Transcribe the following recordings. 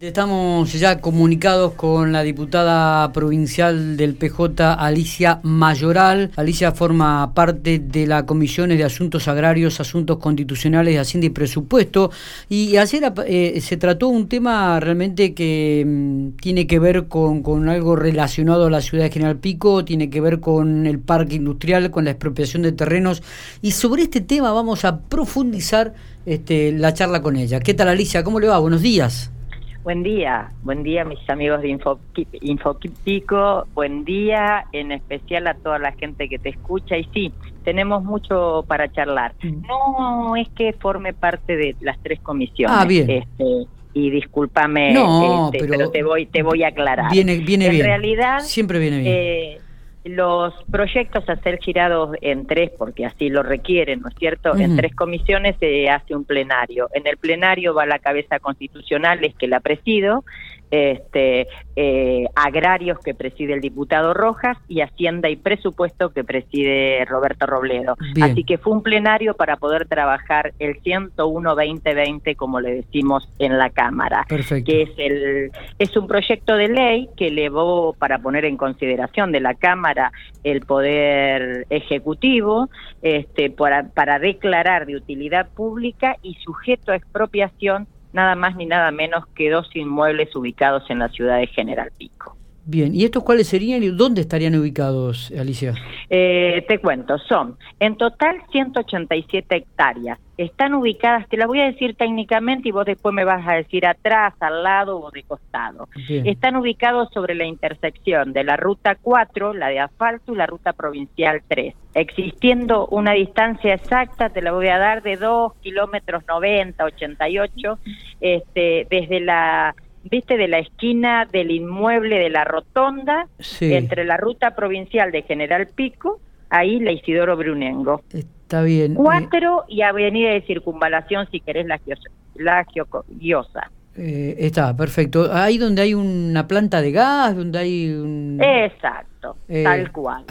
Estamos ya comunicados con la diputada provincial del PJ, Alicia Mayoral. Alicia forma parte de la Comisiones de Asuntos Agrarios, Asuntos Constitucionales Hacienda y Presupuesto. Y ayer eh, se trató un tema realmente que mm, tiene que ver con, con, algo relacionado a la ciudad de General Pico, tiene que ver con el parque industrial, con la expropiación de terrenos. Y sobre este tema vamos a profundizar este, la charla con ella. ¿Qué tal Alicia? ¿Cómo le va? Buenos días. Buen día, buen día mis amigos de Infopico, buen día en especial a toda la gente que te escucha y sí, tenemos mucho para charlar. Mm. No es que forme parte de las tres comisiones. Ah, bien. Este, y discúlpame, este, pero, te voy te voy a aclarar. Viene, viene bien. En realidad, siempre viene bien. Eh, los proyectos a ser girados en tres, porque así lo requieren, ¿no es cierto? En tres comisiones se hace un plenario. En el plenario va la cabeza constitucional, es que la presido, este, eh, agrarios que preside el diputado Rojas y Hacienda y Presupuesto que preside Roberto Robledo. Así que fue un plenario para poder trabajar el 101-2020, como le decimos en la Cámara, que es, el, es un proyecto de ley que elevó para poner en consideración de la Cámara el Poder Ejecutivo este, para, para declarar de utilidad pública y sujeto a expropiación nada más ni nada menos que dos inmuebles ubicados en la ciudad de General Pico. Bien, ¿y estos cuáles serían y dónde estarían ubicados, Alicia? Eh, te cuento, son en total 187 hectáreas. Están ubicadas, te las voy a decir técnicamente y vos después me vas a decir atrás, al lado o de costado. Están ubicados sobre la intersección de la ruta 4, la de asfalto, y la ruta provincial 3. Existiendo una distancia exacta, te la voy a dar de 2 kilómetros 90, 88, este, desde la viste, de la esquina del inmueble de la rotonda, entre la ruta provincial de General Pico, ahí la Isidoro Brunengo. Está bien. Cuatro y avenida de circunvalación, si querés, la, la Giosa. Eh, está, perfecto. Ahí donde hay una planta de gas, donde hay un... Exacto. Eh, tal cual.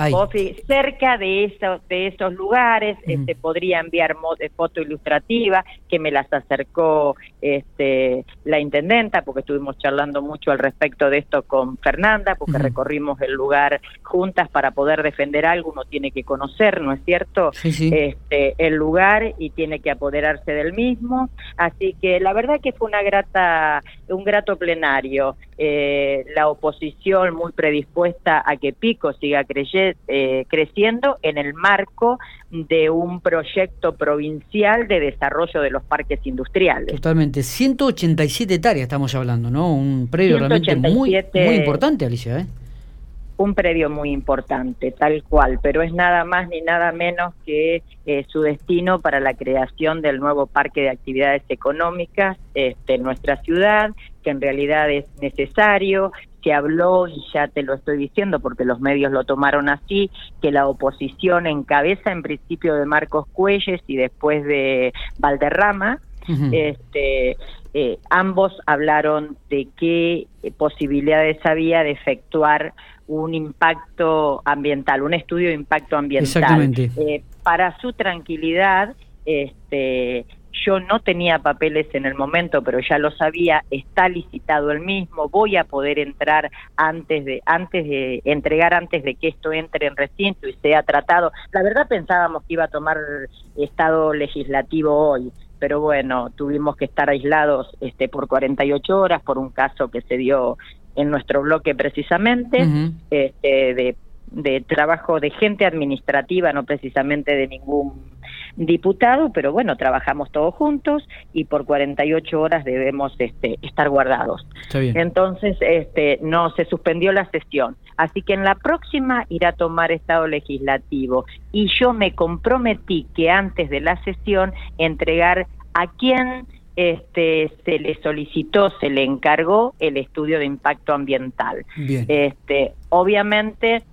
cerca de esos, de esos lugares este, podría enviar eh, foto ilustrativa que me las acercó este, la intendenta, porque estuvimos charlando mucho al respecto de esto con Fernanda, porque recorrimos el lugar juntas para poder defender algo, uno tiene que conocer, ¿no es cierto? Este, el lugar y tiene que apoderarse del mismo. Así que la verdad que fue una grata, un grato plenario. Eh, la oposición muy predispuesta a que Pico siga eh, creciendo en el marco de un proyecto provincial de desarrollo de los parques industriales. Totalmente, 187 hectáreas estamos hablando, ¿no? Un predio realmente muy, muy importante, Alicia, ¿eh? Un predio muy importante, tal cual, pero es nada más ni nada menos que eh, su destino para la creación del nuevo parque de actividades económicas este, en nuestra ciudad, que en realidad es necesario. Se habló, y ya te lo estoy diciendo porque los medios lo tomaron así, que la oposición encabeza en principio de Marcos Cuelles y después de Valderrama, este, eh, ambos hablaron de qué posibilidades había de efectuar un impacto ambiental, un estudio de impacto ambiental. Eh, para su tranquilidad, este, yo no tenía papeles en el momento, pero ya lo sabía, está licitado el mismo, voy a poder entrar antes de antes de entregar antes de que esto entre en recinto y sea tratado. La verdad pensábamos que iba a tomar estado legislativo hoy, pero bueno, tuvimos que estar aislados este por 48 horas por un caso que se dio en nuestro bloque precisamente, este, de, de trabajo de gente administrativa, no precisamente de ningún diputado, pero bueno, trabajamos todos juntos y por 48 horas debemos este, estar guardados. Entonces, este, no se suspendió la sesión. Así que en la próxima irá a tomar estado legislativo y yo me comprometí que antes de la sesión entregar a quien este, se le solicitó, se le encargó el estudio de impacto ambiental. Este, obviamente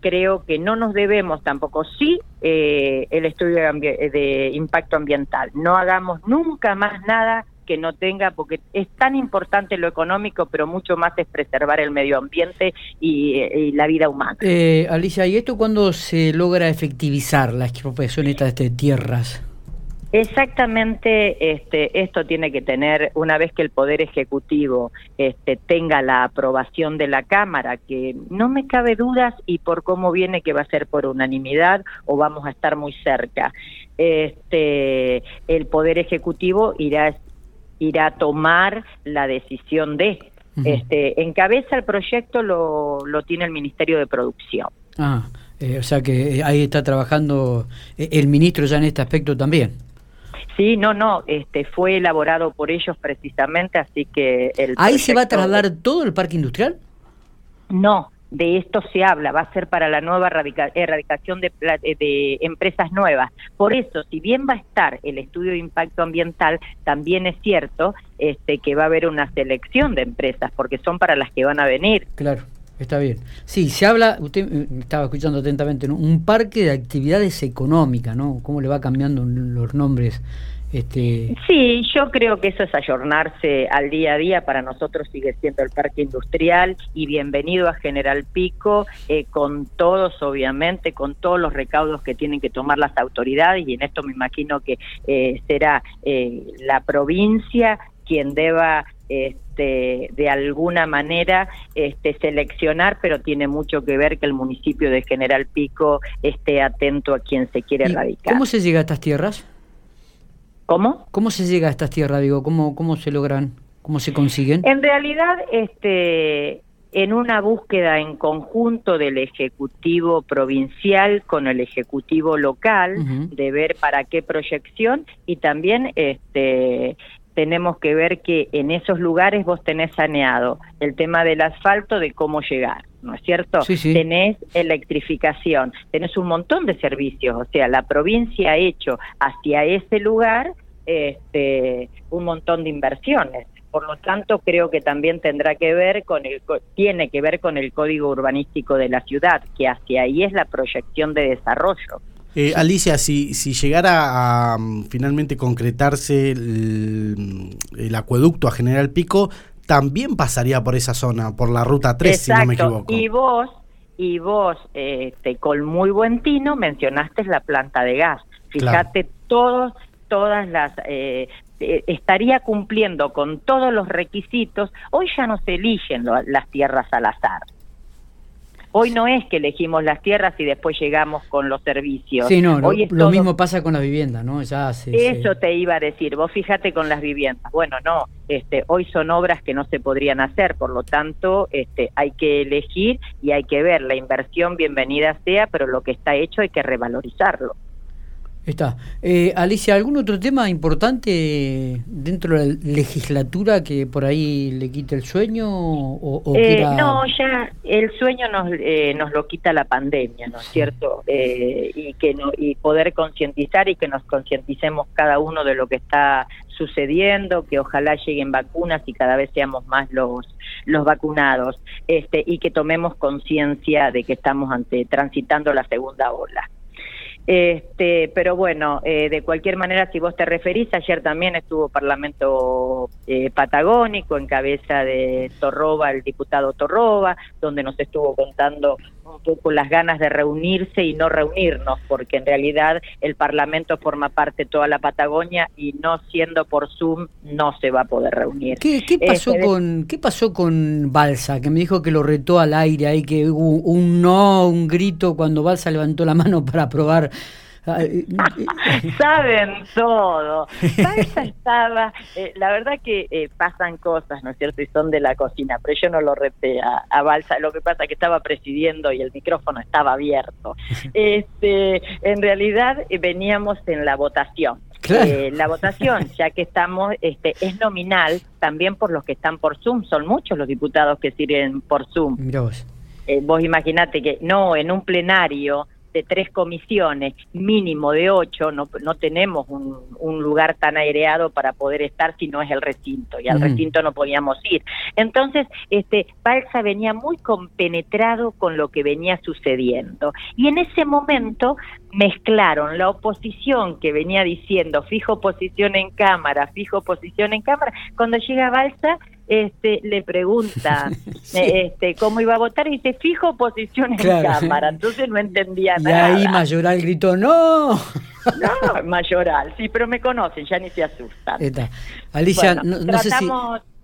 creo que no nos debemos tampoco, sí, eh, el estudio de, impacto ambiental. No hagamos nunca más nada que no tenga, porque es tan importante lo económico, pero mucho más es preservar el medio ambiente y, la vida humana. Eh, Alicia, ¿y esto cuándo se logra efectivizar la expropiación de tierras? Exactamente, este, esto tiene que tener, una vez que el Poder Ejecutivo este, tenga la aprobación de la Cámara, que no me cabe dudas y por cómo viene que va a ser por unanimidad o vamos a estar muy cerca, este, el Poder Ejecutivo irá, irá a tomar la decisión de, este, encabeza el proyecto lo, lo tiene el Ministerio de Producción. Ah, eh, o sea que eh, ahí está trabajando eh, el ministro ya en este aspecto también. Sí, no, no, este fue elaborado por ellos precisamente, así que el ¿Ahí se va a trasladar todo el parque industrial? No, de esto se habla, va a ser para la nueva erradicación de, de, empresas nuevas. Por eso, si bien va a estar el estudio de impacto ambiental, también es cierto este, que va a haber una selección de empresas, porque son para las que van a venir. Claro. Está bien. Sí, se habla, usted eh, estaba escuchando atentamente, un parque de actividades económicas, ¿no? ¿Cómo le va cambiando los nombres? Este... Sí, yo creo que eso es ayornarse al día a día. Para nosotros sigue siendo el parque industrial y bienvenido a General Pico, eh, con todos, obviamente, con todos los recaudos que tienen que tomar las autoridades y en esto me imagino que eh, será la provincia quien deba este, de alguna manera este, seleccionar, pero tiene mucho que ver que el municipio de General Pico esté atento a quien se quiere radicar. ¿Cómo se llega a estas tierras? ¿Cómo? ¿Cómo se llega a estas tierras? Digo, ¿cómo, cómo se logran? ¿Cómo se consiguen? En realidad, este, en una búsqueda en conjunto del Ejecutivo provincial con el Ejecutivo local, de ver para qué proyección y también este, tenemos que ver que en esos lugares vos tenés saneado el tema del asfalto, de cómo llegar, ¿no es cierto? Tenés electrificación, tenés un montón de servicios, o sea, la provincia ha hecho hacia ese lugar este, un montón de inversiones. Por lo tanto, creo que también tendrá que ver con el tiene que ver con el código urbanístico de la ciudad, que hacia ahí es la proyección de desarrollo. Eh, Alicia, si, si llegara a mm, finalmente concretarse el, acueducto a General Pico, también pasaría por esa zona, por la ruta 3, si no me equivoco. Y vos, y vos este, con muy buen tino mencionaste la planta de gas. Fíjate, todos, todas las... Eh, eh, estaría cumpliendo con todos los requisitos. Hoy ya no se eligen las tierras al azar. Hoy no es que elegimos las tierras y después llegamos con los servicios. Sí, no, lo, mismo pasa con las viviendas, ¿no? Ya Eso te iba a decir, vos fíjate con las viviendas. Bueno, no, este, hoy son obras que no se podrían hacer, por lo tanto este, hay que elegir y hay que ver, la inversión bienvenida sea, pero lo que está hecho hay que revalorizarlo. Está. Eh, Alicia, ¿algún otro tema importante dentro de la legislatura que por ahí le quite el sueño? O, eh, No, ya el sueño nos, eh, nos lo quita la pandemia, ¿no es cierto? y, que no, y poder concientizar y que nos concienticemos cada uno de lo que está sucediendo, que ojalá lleguen vacunas y cada vez seamos más los, los vacunados, este, y que tomemos conciencia de que estamos ante transitando la segunda ola. Este, pero bueno, eh, de cualquier manera, si vos te referís, ayer también estuvo Parlamento eh, Patagónico en cabeza de Torroba, el diputado Torroba, donde nos estuvo contando un poco las ganas de reunirse y no reunirnos, porque en realidad el Parlamento forma parte de toda la Patagonia y no siendo por Zoom no se va a poder reunir. ¿Qué, pasó, este, con, ¿qué pasó con Balsa? Que me dijo que lo retó al aire, ahí que hubo un no, un grito cuando Balsa levantó la mano para aprobar Saben todo. estaba, eh, la verdad que eh, pasan cosas, ¿no es cierto? Y son de la cocina, pero yo no lo reté a, Balsa. Lo que pasa es que estaba presidiendo y el micrófono estaba abierto. Este, en realidad eh, veníamos en la votación. la votación, ya que estamos, este, es nominal también por los que están por Zoom. Son muchos los diputados que sirven por Zoom. vos. vos imaginate que no, en un plenario de tres comisiones, mínimo de ocho, no, no tenemos un, un, lugar tan aireado para poder estar si no es el recinto, y al recinto no podíamos ir. Entonces, este, Balsa venía muy compenetrado con lo que venía sucediendo. Y en ese momento mezclaron la oposición que venía diciendo fijo posición en cámara, fijo posición en cámara, cuando llega Balsa este, le pregunta este, cómo iba a votar y dice fijo posición en cámara, entonces no entendía nada. Y ahí Mayoral gritó, no. No, Mayoral, sí, pero me conocen, ya ni se asustan. Alicia, no, sé si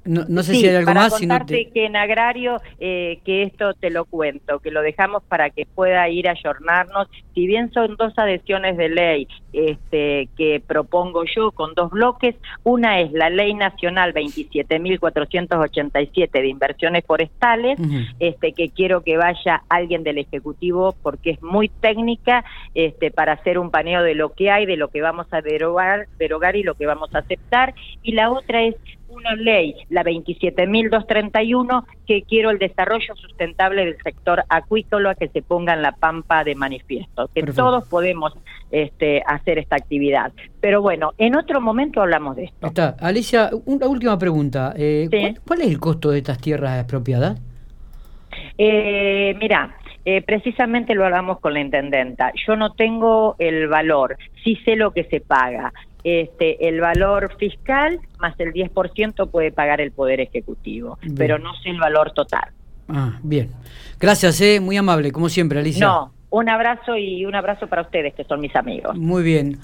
no, no sé si hay algo para más. Contarte que en agrario, eh, que esto te lo cuento, que lo dejamos para que pueda ir a ayornarnos. Si bien son dos adhesiones de ley este, que propongo yo con dos bloques, una es la Ley Nacional 27.487 de Inversiones Forestales, este, que quiero que vaya alguien del Ejecutivo porque es muy técnica este, para hacer un paneo de lo que hay, de lo que vamos a derogar, derogar y lo que vamos a aceptar. Y la otra es una ley, la 27.231, que quiero el desarrollo sustentable del sector acuícola que se ponga en la pampa de manifiesto, que todos podemos este, hacer esta actividad. Pero bueno, en otro momento hablamos de esto. Está. Alicia, una última pregunta. Eh, ¿cuál, es el costo de estas tierras expropiadas? Eh, mira, eh, precisamente lo hablamos con la intendenta. Yo no tengo el valor, sí sé lo que se paga este, el valor fiscal más el 10% puede pagar el Poder Ejecutivo, pero no sé el valor total. Ah, bien. Gracias, eh, muy amable, como siempre, Alicia. No, un abrazo y un abrazo para ustedes, que son mis amigos. Muy bien.